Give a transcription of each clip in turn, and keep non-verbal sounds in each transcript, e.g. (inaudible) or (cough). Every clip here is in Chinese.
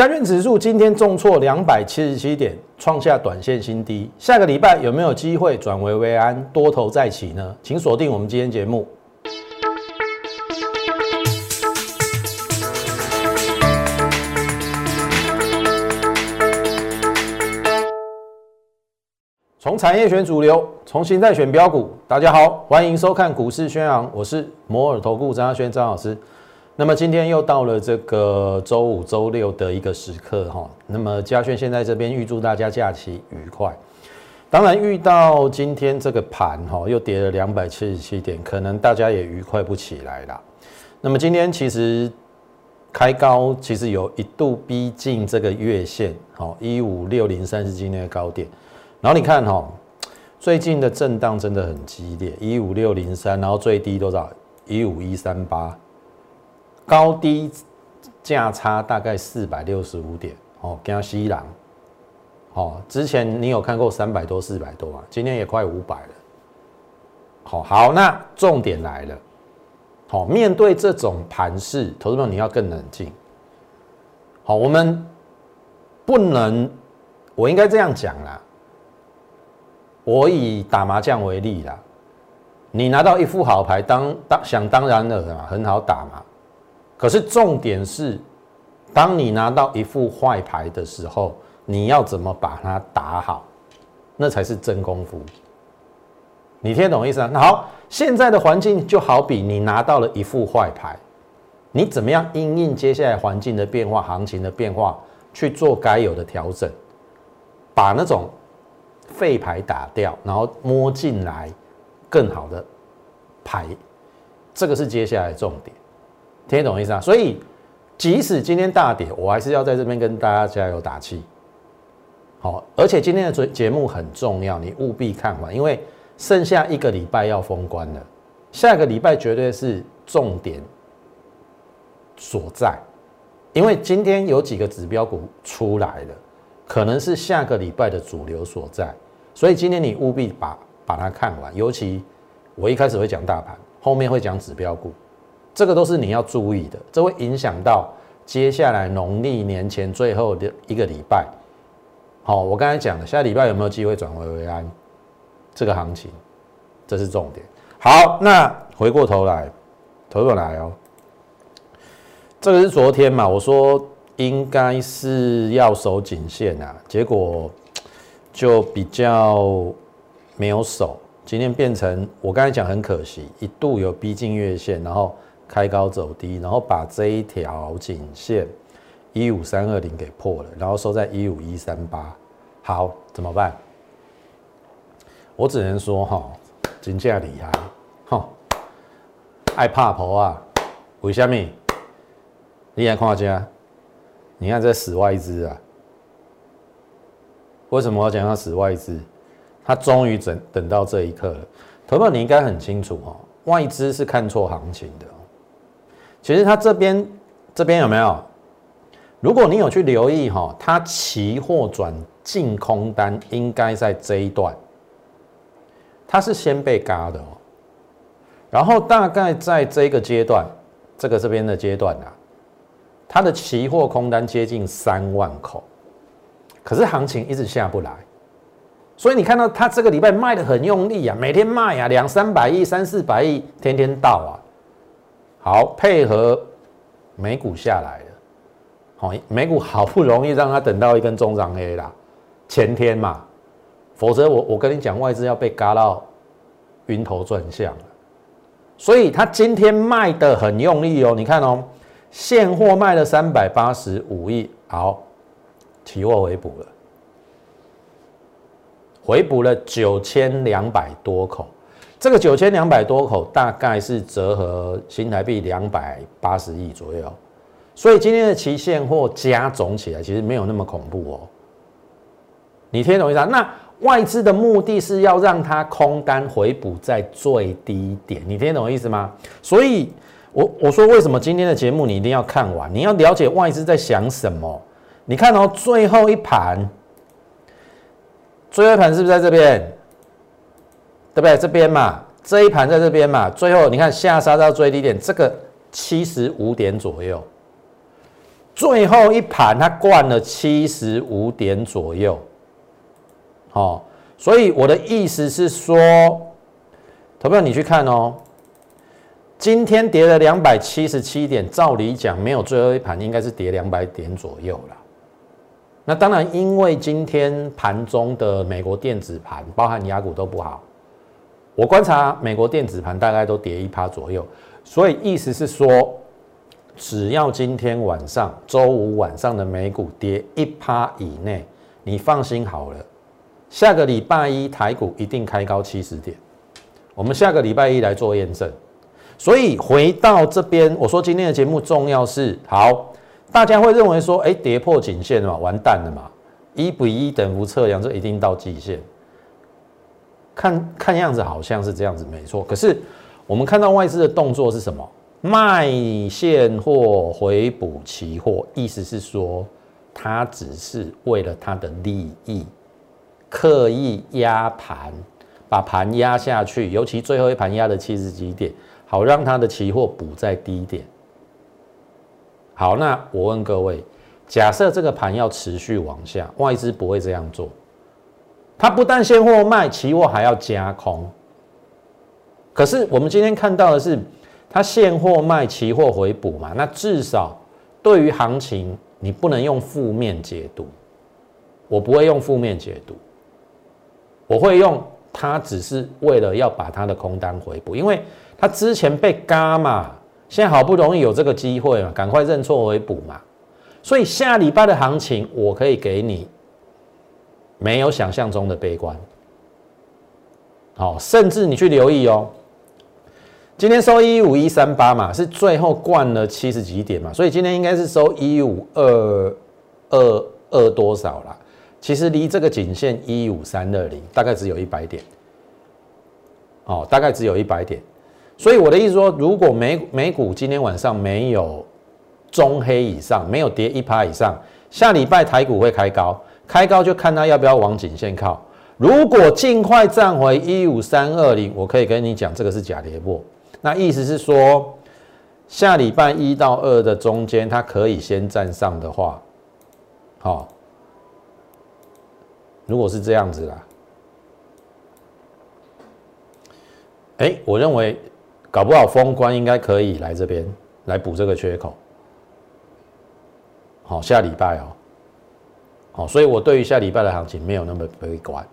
加权指数今天重挫两百七十七点，创下短线新低。下个礼拜有没有机会转危为安，多头再起呢？请锁定我们今天节目。从产业选主流，从形态选标股。大家好，欢迎收看股市宣扬，我是摩尔投顾张亚轩张老师。那么今天又到了这个周五、周六的一个时刻哈。那么嘉轩现在这边预祝大家假期愉快。当然遇到今天这个盘哈，又跌了两百七十七点，可能大家也愉快不起来啦。那么今天其实开高，其实有一度逼近这个月线，好一五六零三是今天的高点。然后你看哈，最近的震荡真的很激烈，一五六零三，然后最低多少？一五一三八，高低价差大概四百六十五点哦，跟西朗，哦，之前你有看过三百多、四百多啊？今天也快五百了。好，好，那重点来了，好，面对这种盘势，投资者你要更冷静。好，我们不能，我应该这样讲啦。我以打麻将为例啦，你拿到一副好牌，当当想当然了嘛，很好打嘛。可是重点是，当你拿到一副坏牌的时候，你要怎么把它打好，那才是真功夫。你听懂意思啊？那好，现在的环境就好比你拿到了一副坏牌，你怎么样因应接下来环境的变化、行情的变化去做该有的调整，把那种。废牌打掉，然后摸进来更好的牌，这个是接下来重点，听懂意思啊？所以即使今天大跌，我还是要在这边跟大家加油打气。好，而且今天的节节目很重要，你务必看完，因为剩下一个礼拜要封关了，下个礼拜绝对是重点所在，因为今天有几个指标股出来了。可能是下个礼拜的主流所在，所以今天你务必把把它看完。尤其我一开始会讲大盘，后面会讲指标股，这个都是你要注意的，这会影响到接下来农历年前最后的一个礼拜。好，我刚才讲了，下礼拜有没有机会转危为安？这个行情，这是重点。好，那回过头来，头过来哦，这个是昨天嘛，我说。应该是要守颈线啊，结果就比较没有守。今天变成我刚才讲很可惜，一度有逼近月线，然后开高走低，然后把这一条颈线一五三二零给破了，然后收在一五一三八。好，怎么办？我只能说哈，金价厉害，哈，爱怕婆啊？为什么？你来看下。你看这死外资啊！为什么我要讲它死外资？它终于等等到这一刻了。投票你应该很清楚哈，外资是看错行情的。其实它这边这边有没有？如果你有去留意哈，它期货转净空单应该在这一段，它是先被嘎的哦。然后大概在这个阶段，这个这边的阶段啊。它的期货空单接近三万口，可是行情一直下不来，所以你看到它这个礼拜卖的很用力啊，每天卖啊，两三百亿、三四百亿，天天到啊。好，配合美股下来了，好，美股好不容易让它等到一根中长黑啦，前天嘛，否则我我跟你讲，外资要被嘎到晕头转向了，所以它今天卖的很用力哦，你看哦。现货卖了三百八十五亿，好，期货回补了，回补了九千两百多口，这个九千两百多口大概是折合新台币两百八十亿左右，所以今天的期现货加总起来其实没有那么恐怖哦。你听懂意思？那外资的目的是要让它空单回补在最低点，你听懂意思吗？所以。我我说为什么今天的节目你一定要看完？你要了解外资在想什么？你看到最后一盘，最后一盘是不是在这边？对不对？这边嘛，这一盘在这边嘛。最后你看下杀到最低点，这个七十五点左右，最后一盘它灌了七十五点左右，好，所以我的意思是说，投票你去看哦，今天跌了两百七十七点，照理讲没有最后一盘，应该是跌两百点左右了。那当然，因为今天盘中的美国电子盘，包含雅股都不好。我观察美国电子盘大概都跌一趴左右，所以意思是说，只要今天晚上周五晚上的美股跌一趴以内，你放心好了，下个礼拜一台股一定开高七十点。我们下个礼拜一来做验证。所以回到这边，我说今天的节目重要是好，大家会认为说，哎，跌破颈线了，完蛋了嘛，一比一等幅测量，这一定到极限。看看样子好像是这样子，没错。可是我们看到外资的动作是什么？卖现货回补期货，意思是说，他只是为了他的利益，刻意压盘，把盘压下去，尤其最后一盘压了七十几点，好让他的期货补在低点。好，那我问各位，假设这个盘要持续往下，外资不会这样做。它不但现货卖，期货还要加空。可是我们今天看到的是，它现货卖，期货回补嘛。那至少对于行情，你不能用负面解读。我不会用负面解读，我会用它只是为了要把它的空单回补，因为它之前被嘎嘛，现在好不容易有这个机会嘛，赶快认错回补嘛。所以下礼拜的行情，我可以给你。没有想象中的悲观，好，甚至你去留意哦，今天收一五一三八嘛，是最后灌了七十几点嘛，所以今天应该是收一五二二二多少啦？其实离这个颈线一五三二零大概只有一百点，哦，大概只有一百点，所以我的意思说，如果美美股今天晚上没有中黑以上，没有跌一趴以上，下礼拜台股会开高。开高就看它要不要往颈线靠，如果尽快站回一五三二零，我可以跟你讲，这个是假跌破。那意思是说，下礼拜一到二的中间，它可以先站上的话，好，如果是这样子啦，哎，我认为搞不好封关应该可以来这边来补这个缺口。好，下礼拜哦。好，所以我对于下礼拜的行情没有那么悲观，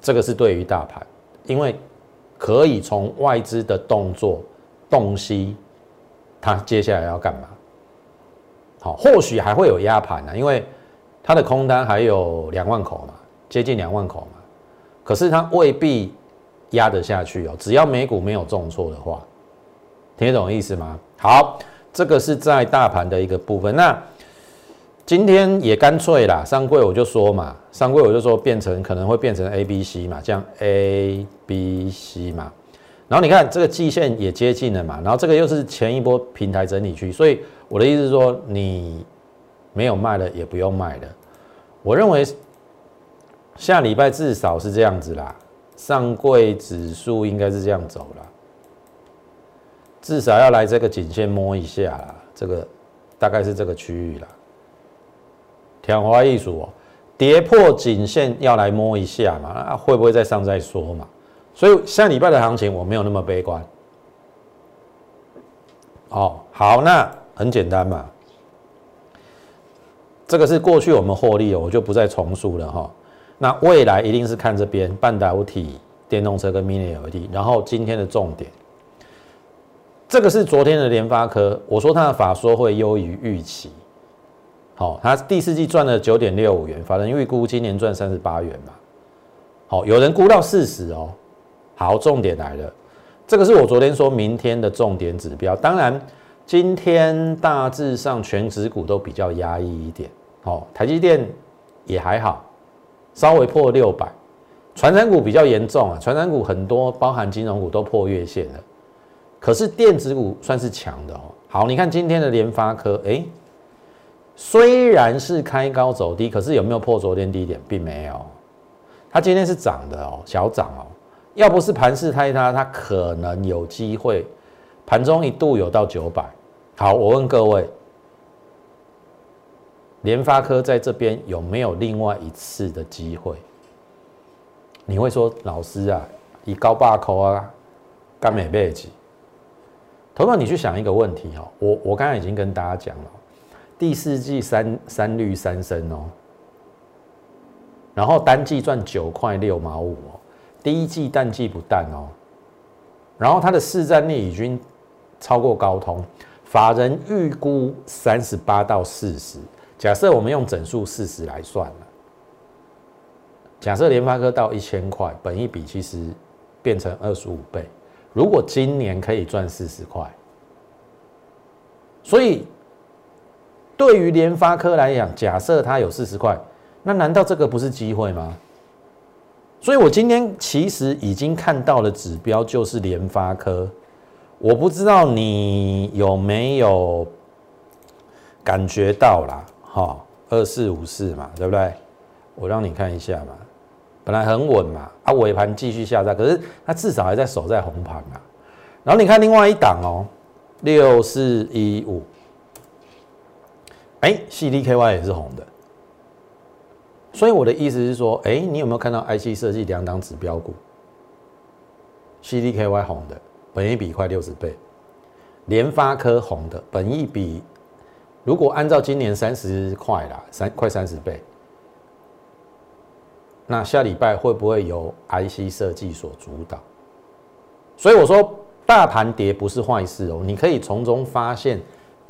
这个是对于大盘，因为可以从外资的动作洞悉，它接下来要干嘛。好，或许还会有压盘呢，因为它的空单还有两万口嘛，接近两万口嘛，可是它未必压得下去哦，只要美股没有重挫的话，听得懂意思吗？好，这个是在大盘的一个部分，那。今天也干脆啦，上柜我就说嘛，上柜我就说变成可能会变成 A、B、C 嘛，这样 A、B、C 嘛。然后你看这个季线也接近了嘛，然后这个又是前一波平台整理区，所以我的意思是说，你没有卖的也不用卖的。我认为下礼拜至少是这样子啦，上柜指数应该是这样走了，至少要来这个颈线摸一下啦，这个大概是这个区域啦。两花艺术哦，跌破颈线要来摸一下嘛？啊，会不会再上再说嘛？所以下礼拜的行情我没有那么悲观。哦，好，那很简单嘛，这个是过去我们获利，我就不再重述了哈。那未来一定是看这边半导体、电动车跟 Mini LED，然后今天的重点，这个是昨天的联发科，我说它的法说会优于预期。好，它第四季赚了九点六五元，法人预估今年赚三十八元嘛。好，有人估到四十哦。好，重点来了，这个是我昨天说明天的重点指标。当然，今天大致上全指股都比较压抑一点。好，台积电也还好，稍微破六百。传产股比较严重啊，传产股很多，包含金融股都破月线了。可是电子股算是强的哦。好，你看今天的联发科，哎。虽然是开高走低，可是有没有破昨天低点，并没有。它今天是涨的哦，小涨哦。要不是盘势太差，它可能有机会盘中一度有到九百。好，我问各位，联发科在这边有没有另外一次的机会？你会说老师啊，以高霸口啊，干美背景。头头，你去想一个问题哦，我我刚才已经跟大家讲了，第四季三三绿三升哦，然后单季赚九块六毛五哦，第一季淡季不淡哦，然后它的市占率已经超过高通，法人预估三十八到四十。假设我们用整数四十来算了，假设联发科到一千块，本一比其实变成二十五倍。如果今年可以赚四十块，所以对于联发科来讲，假设它有四十块，那难道这个不是机会吗？所以我今天其实已经看到了指标，就是联发科。我不知道你有没有感觉到啦？好，二四五四嘛，对不对？我让你看一下嘛，本来很稳嘛，啊，尾盘继续下降，可是它至少还在守在红盘嘛。然后你看另外一档哦，六四一五，哎，CDKY 也是红的。所以我的意思是说，哎，你有没有看到 IC 设计两档指标股？CDKY 红的，本益比快六十倍；联发科红的，本益比。如果按照今年三十块啦，三快三十倍，那下礼拜会不会由 IC 设计所主导？所以我说，大盘跌不是坏事哦，你可以从中发现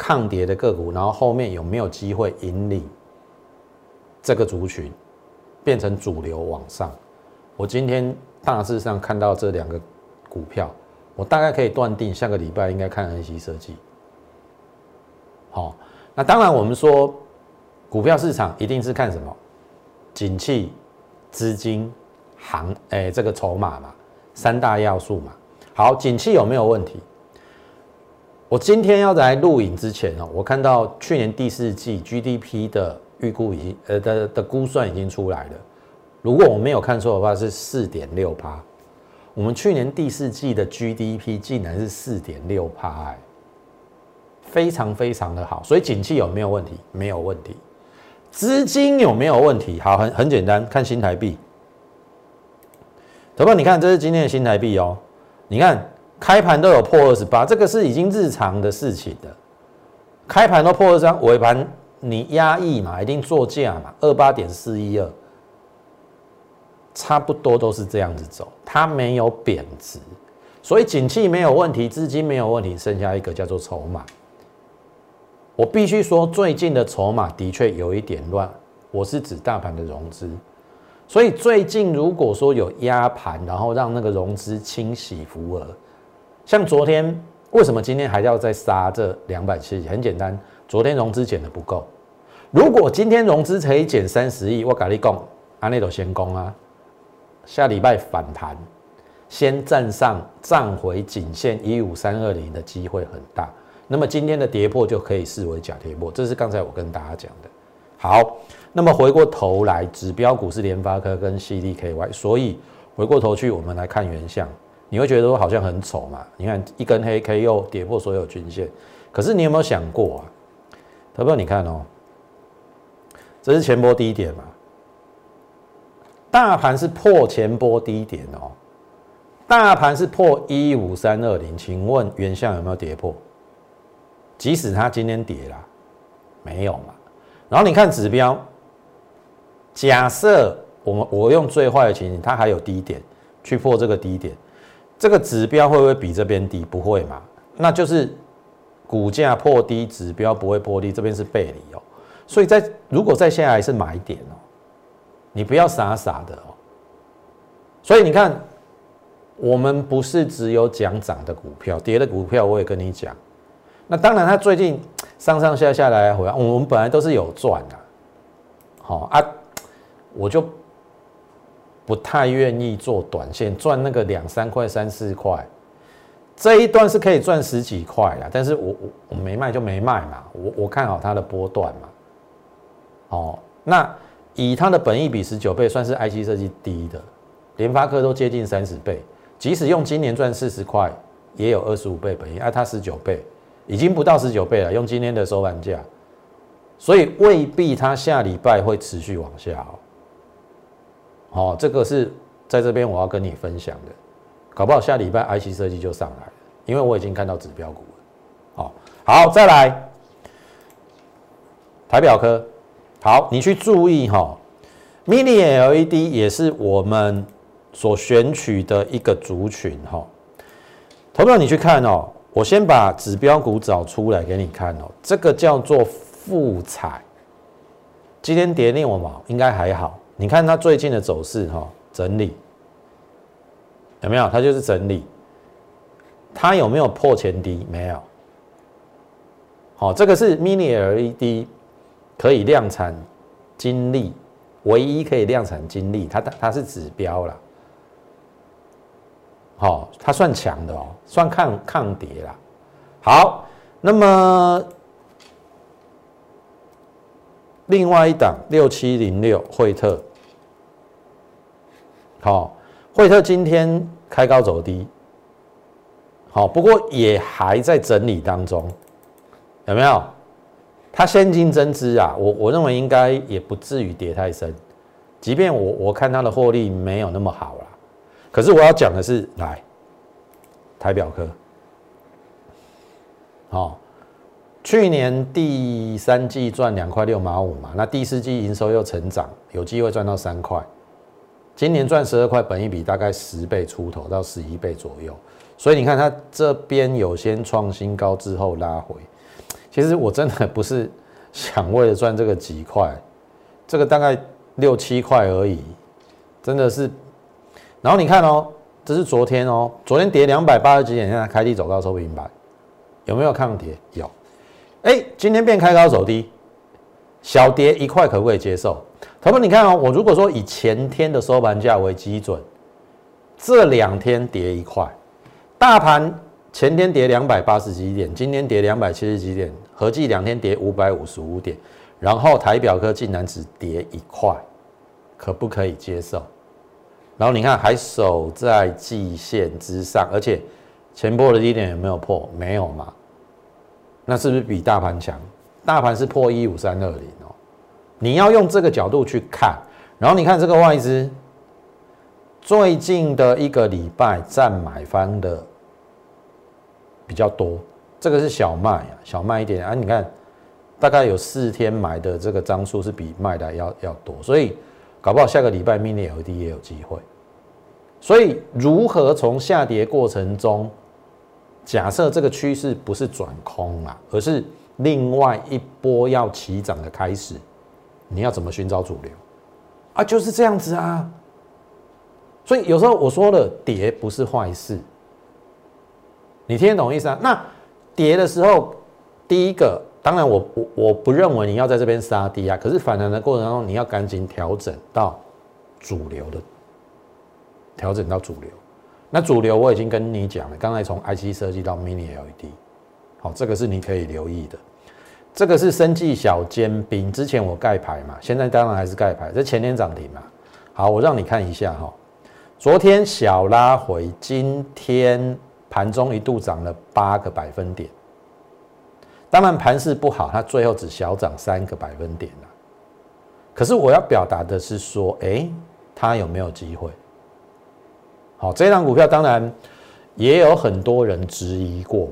抗跌的个股，然后后面有没有机会引领这个族群变成主流往上？我今天大致上看到这两个股票，我大概可以断定下个礼拜应该看 NC 设计，好。那当然，我们说股票市场一定是看什么？景气、资金、行，哎，这个筹码嘛，三大要素嘛。好，景气有没有问题？我今天要来录影之前哦，我看到去年第四季 GDP 的预估已经，呃的的估算已经出来了。如果我没有看错的话，是四点六趴。我们去年第四季的 GDP 竟然是四点六趴，哎。非常非常的好，所以景气有没有问题？没有问题。资金有没有问题？好，很很简单，看新台币。头发，你看这是今天的新台币哦。你看开盘都有破二十八，这个是已经日常的事情的。开盘都破二十三，尾盘你压抑嘛，一定做价嘛，二八点四一二，差不多都是这样子走，它没有贬值，所以景气没有问题，资金没有问题，剩下一个叫做筹码。我必须说，最近的筹码的确有一点乱。我是指大盘的融资，所以最近如果说有压盘，然后让那个融资清洗浮额，像昨天为什么今天还要再杀这两百七？很简单，昨天融资减的不够。如果今天融资可以减三十亿，我跟你讲，阿内都先攻啊，下礼拜反弹，先站上站回颈线一五三二零的机会很大。那么今天的跌破就可以视为假跌破，这是刚才我跟大家讲的。好，那么回过头来，指标股是联发科跟 CDKY，所以回过头去我们来看原相，你会觉得说好像很丑嘛？你看一根黑 K 又跌破所有均线，可是你有没有想过啊？投票你看哦，这是前波低点嘛？大盘是破前波低点哦，大盘是破一五三二零，请问原相有没有跌破？即使它今天跌了，没有嘛？然后你看指标，假设我们我用最坏的情形，它还有低点去破这个低点，这个指标会不会比这边低？不会嘛？那就是股价破低，指标不会破低，这边是背离哦。所以在如果再下来是买点哦，你不要傻傻的哦。所以你看，我们不是只有讲涨的股票，跌的股票我也跟你讲。那当然，它最近 (tsk) 上上下下来回，我们本来都是有赚的，好啊，我就不太愿意做短线赚那个两三块、三四块，这一段是可以赚十几块的，但是我我我没卖就没卖嘛，我我看好它的波段嘛，哦，那以它的本益比十九倍，算是 IC 设计低的，联发科都接近三十倍，即使用今年赚四十块，也有二十五倍本益，而它十九倍。已经不到十九倍了，用今天的收盘价，所以未必它下礼拜会持续往下哦。哦，这个是在这边我要跟你分享的，搞不好下礼拜 IC 设计就上来了，因为我已经看到指标股了。好，好，再来台表科，好，你去注意哈，Mini LED 也是我们所选取的一个族群哈。投票你去看哦，我先把指标股找出来给你看哦，这个叫做富彩，今天跌令我嘛应该还好。你看它最近的走势，哈，整理有没有？它就是整理，它有没有破前低？没有。好，这个是 Mini LED 可以量产金力，唯一可以量产金力，它它是指标了。好，它算强的哦，算抗抗跌啦。好，那么。另外一档六七零六惠特，好，惠特今天开高走低，好，不过也还在整理当中，有没有？它现金增资啊，我我认为应该也不至于跌太深，即便我我看它的获利没有那么好啦，可是我要讲的是，来台表科，好。去年第三季赚两块六毛五嘛，那第四季营收又成长，有机会赚到三块。今年赚十二块，本一比大概十倍出头到十一倍左右。所以你看它这边有先创新高之后拉回，其实我真的不是想为了赚这个几块，这个大概六七块而已，真的是。然后你看哦，这是昨天哦，昨天跌两百八十几点，现在开低走高收平板，有没有抗跌？有。哎，今天变开高走低，小跌一块可不可以接受？朋友们，你看哦，我如果说以前天的收盘价为基准，这两天跌一块，大盘前天跌两百八十几点，今天跌两百七十几点，合计两天跌五百五十五点，然后台表科竟然只跌一块，可不可以接受？然后你看还守在季线之上，而且前波的低点有没有破？没有嘛？那是不是比大盘强？大盘是破一五三二零，你要用这个角度去看。然后你看这个外资最近的一个礼拜占买方的比较多，这个是小麦啊，小麦一点啊。你看大概有四天买的这个张数是比卖的要要多，所以搞不好下个礼拜 mini LED 也有机会。所以如何从下跌过程中？假设这个趋势不是转空啊，而是另外一波要起涨的开始，你要怎么寻找主流啊？就是这样子啊。所以有时候我说了，跌不是坏事，你听得懂意思啊？那跌的时候，第一个，当然我我我不认为你要在这边杀低啊，可是反弹的过程当中，你要赶紧调整到主流的，调整到主流。那主流我已经跟你讲了，刚才从 IC 设计到 Mini LED，好，这个是你可以留意的。这个是生技小尖兵，之前我盖牌嘛，现在当然还是盖牌，这前天涨停嘛。好，我让你看一下哈，昨天小拉回，今天盘中一度涨了八个百分点。当然盘势不好，它最后只小涨三个百分点了。可是我要表达的是说，哎，它有没有机会？好，这张股票当然也有很多人质疑过我，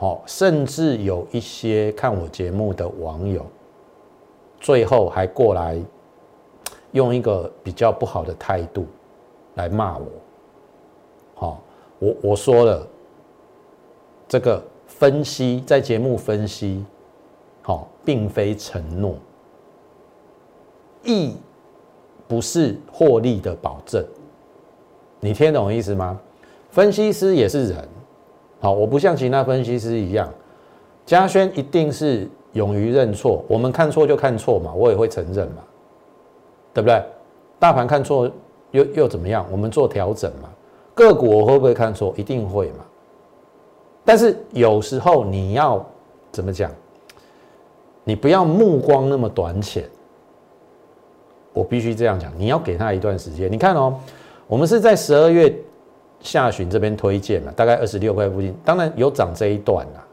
好，甚至有一些看我节目的网友，最后还过来用一个比较不好的态度来骂我。好，我我说了，这个分析在节目分析，好，并非承诺，亦不是获利的保证。你听懂意思吗？分析师也是人，好，我不像其他分析师一样，嘉轩一定是勇于认错，我们看错就看错嘛，我也会承认嘛，对不对？大盘看错又又怎么样？我们做调整嘛。个股我会不会看错？一定会嘛。但是有时候你要怎么讲？你不要目光那么短浅，我必须这样讲，你要给他一段时间。你看哦。我们是在十二月下旬这边推荐嘛，大概二十六块附近，当然有涨这一段啦，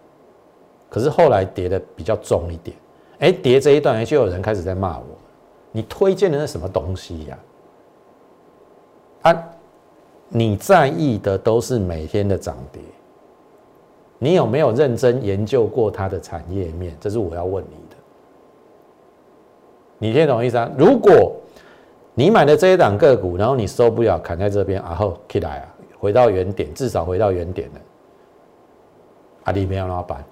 可是后来跌的比较重一点。哎，跌这一段，就有人开始在骂我，你推荐的是什么东西呀？啊，你在意的都是每天的涨跌，你有没有认真研究过它的产业面？这是我要问你的。你听懂意思啊？如果你买的这一档个股，然后你受不了砍在这边，然后起来啊，回到原点，至少回到原点了，啊，你没有老板。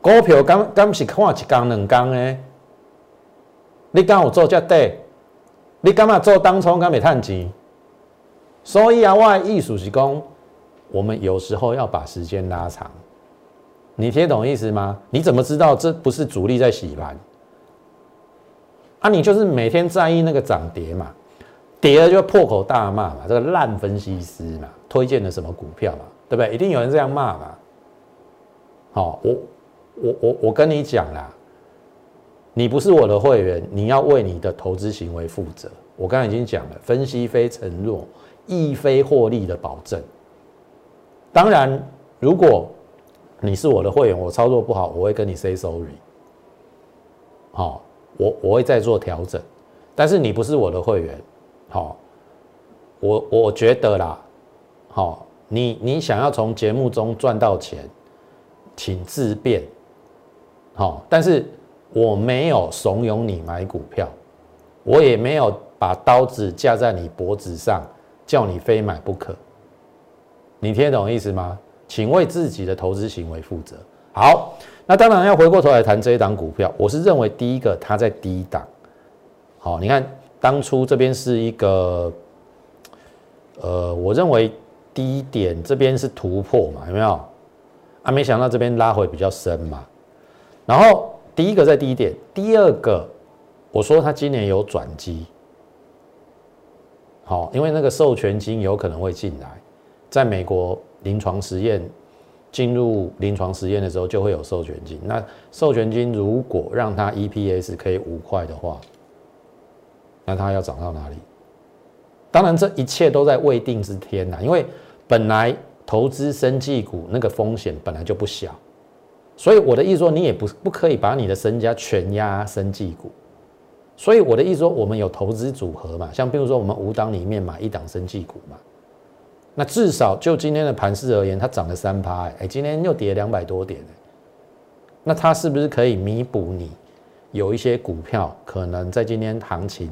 股票敢敢是看一缸两缸的，你敢有做这底？你敢嘛做当冲敢没赚钱？所以啊，我的意思是讲，我们有时候要把时间拉长。你听懂意思吗？你怎么知道这不是主力在洗盘？啊，你就是每天在意那个涨跌嘛，跌了就破口大骂嘛，这个烂分析师嘛，推荐的什么股票嘛，对不对？一定有人这样骂嘛。好，我。我我我跟你讲啦，你不是我的会员，你要为你的投资行为负责。我刚才已经讲了，分析非承诺，亦非获利的保证。当然，如果你是我的会员，我操作不好，我会跟你 say sorry。好，我我会再做调整。但是你不是我的会员，好，我我觉得啦，好，你你想要从节目中赚到钱，请自便。好，但是我没有怂恿你买股票，我也没有把刀子架在你脖子上，叫你非买不可。你听懂意思吗？请为自己的投资行为负责。好，那当然要回过头来谈这一档股票，我是认为第一个它在低档。好，你看当初这边是一个，呃，我认为低点这边是突破嘛，有没有？啊，没想到这边拉回比较深嘛。然后第一个在低点，第二个我说他今年有转机，好，因为那个授权金有可能会进来，在美国临床实验进入临床实验的时候就会有授权金。那授权金如果让它 EPS 可以五块的话，那它要涨到哪里？当然这一切都在未定之天呐，因为本来投资生技股那个风险本来就不小。所以我的意思说，你也不不可以把你的身家全压生技股。所以我的意思说，我们有投资组合嘛，像比如说我们五档里面买一档生技股嘛，那至少就今天的盘势而言，它涨了三趴，哎，今天又跌两百多点，那它是不是可以弥补你有一些股票可能在今天行情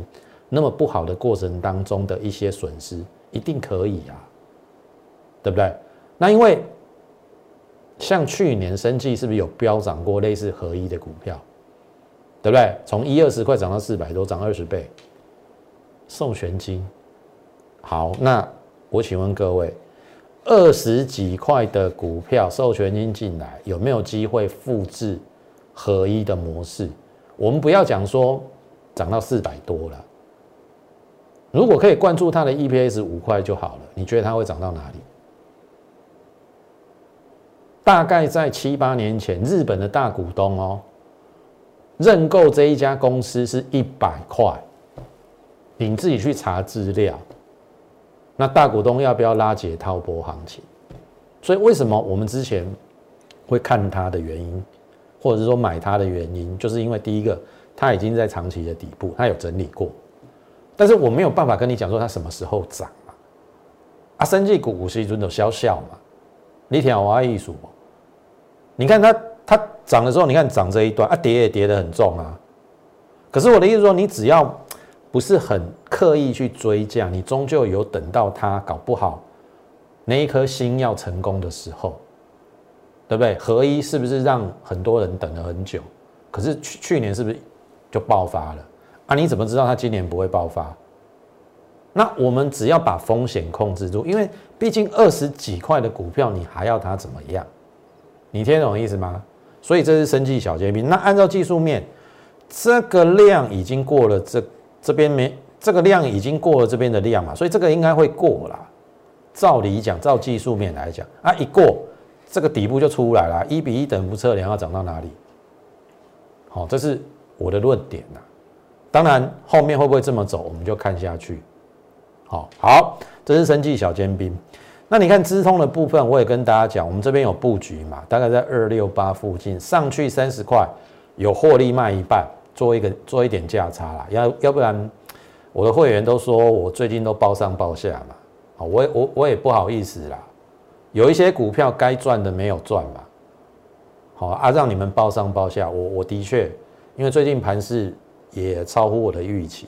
那么不好的过程当中的一些损失？一定可以啊，对不对？那因为。像去年生计是不是有飙涨过类似合一的股票，对不对？从一二十块涨到四百多，涨二十倍。授权金，好，那我请问各位，二十几块的股票授权金进来，有没有机会复制合一的模式？我们不要讲说涨到四百多了，如果可以灌注它的 EPS 五块就好了，你觉得它会涨到哪里？大概在七八年前，日本的大股东哦，认购这一家公司是一百块，你自己去查资料。那大股东要不要拉解套波行情？所以为什么我们之前会看它的原因，或者是说买它的原因，就是因为第一个，它已经在长期的底部，它有整理过，但是我没有办法跟你讲说它什么时候涨嘛。啊，生技股股息尊都消笑嘛，你听我意思不？你看它，它涨的时候，你看涨这一段啊，跌也跌得很重啊。可是我的意思说，你只要不是很刻意去追价，你终究有等到它搞不好那一颗心要成功的时候，对不对？合一是不是让很多人等了很久？可是去去年是不是就爆发了啊？你怎么知道它今年不会爆发？那我们只要把风险控制住，因为毕竟二十几块的股票，你还要它怎么样？你听懂意思吗？所以这是生计小尖兵。那按照技术面，这个量已经过了这这边没这个量已经过了这边的量嘛，所以这个应该会过啦。照理讲，照技术面来讲啊，一过这个底部就出来了，一比一等幅测量要涨到哪里？好，这是我的论点呐。当然后面会不会这么走，我们就看下去。好好，这是生计小尖兵。那你看资通的部分，我也跟大家讲，我们这边有布局嘛，大概在二六八附近，上去三十块，有获利卖一半，做一个做一点价差啦。要要不然，我的会员都说我最近都包上包下嘛。好，我我我也不好意思啦。有一些股票该赚的没有赚嘛。好啊，让你们包上包下。我我的确，因为最近盘势也超乎我的预期。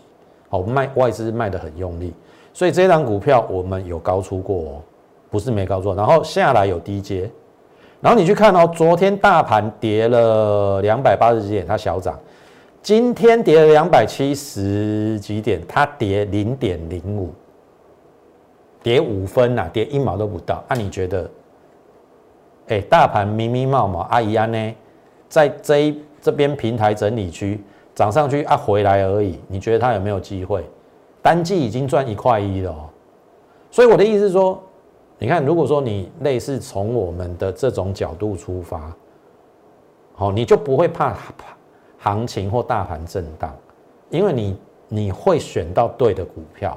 好，卖外资卖的很用力，所以这张股票我们有高出过哦，不是没高出，然后下来有低接。然后你去看哦，昨天大盘跌了两百八十几点，它小涨；今天跌了两百七十几点，它跌零点零五，跌五分呐，跌一毛都不到。那你觉得？哎，大盘咪咪冒冒，阿姨安呢，在这这边平台整理区涨上去啊，回来而已。你觉得它有没有机会？单季已经赚一块一了哦，所以我的意思是说。你看，如果说你类似从我们的这种角度出发，好，你就不会怕行情或大盘震荡，因为你你会选到对的股票，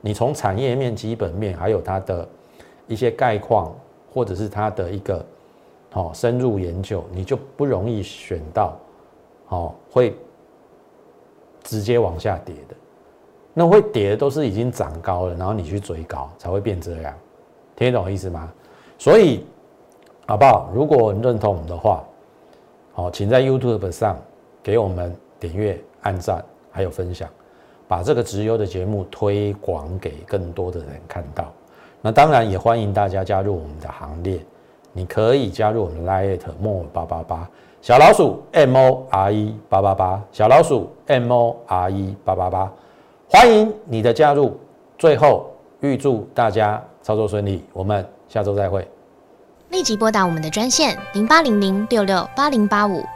你从产业面、基本面，还有它的一些概况，或者是它的一个好深入研究，你就不容易选到好会直接往下跌的，那会跌的都是已经涨高了，然后你去追高才会变这样。听得懂意思吗？所以好不好？如果认同我们的话，好，请在 YouTube 上给我们点阅、按赞，还有分享，把这个直优的节目推广给更多的人看到。那当然也欢迎大家加入我们的行列。你可以加入我们 Lite More 八八八小老鼠 M O R E 八八八小老鼠 M O R E 八八八，欢迎你的加入。最后预祝大家。操作顺利，我们下周再会。立即拨打我们的专线零八零零六六八零八五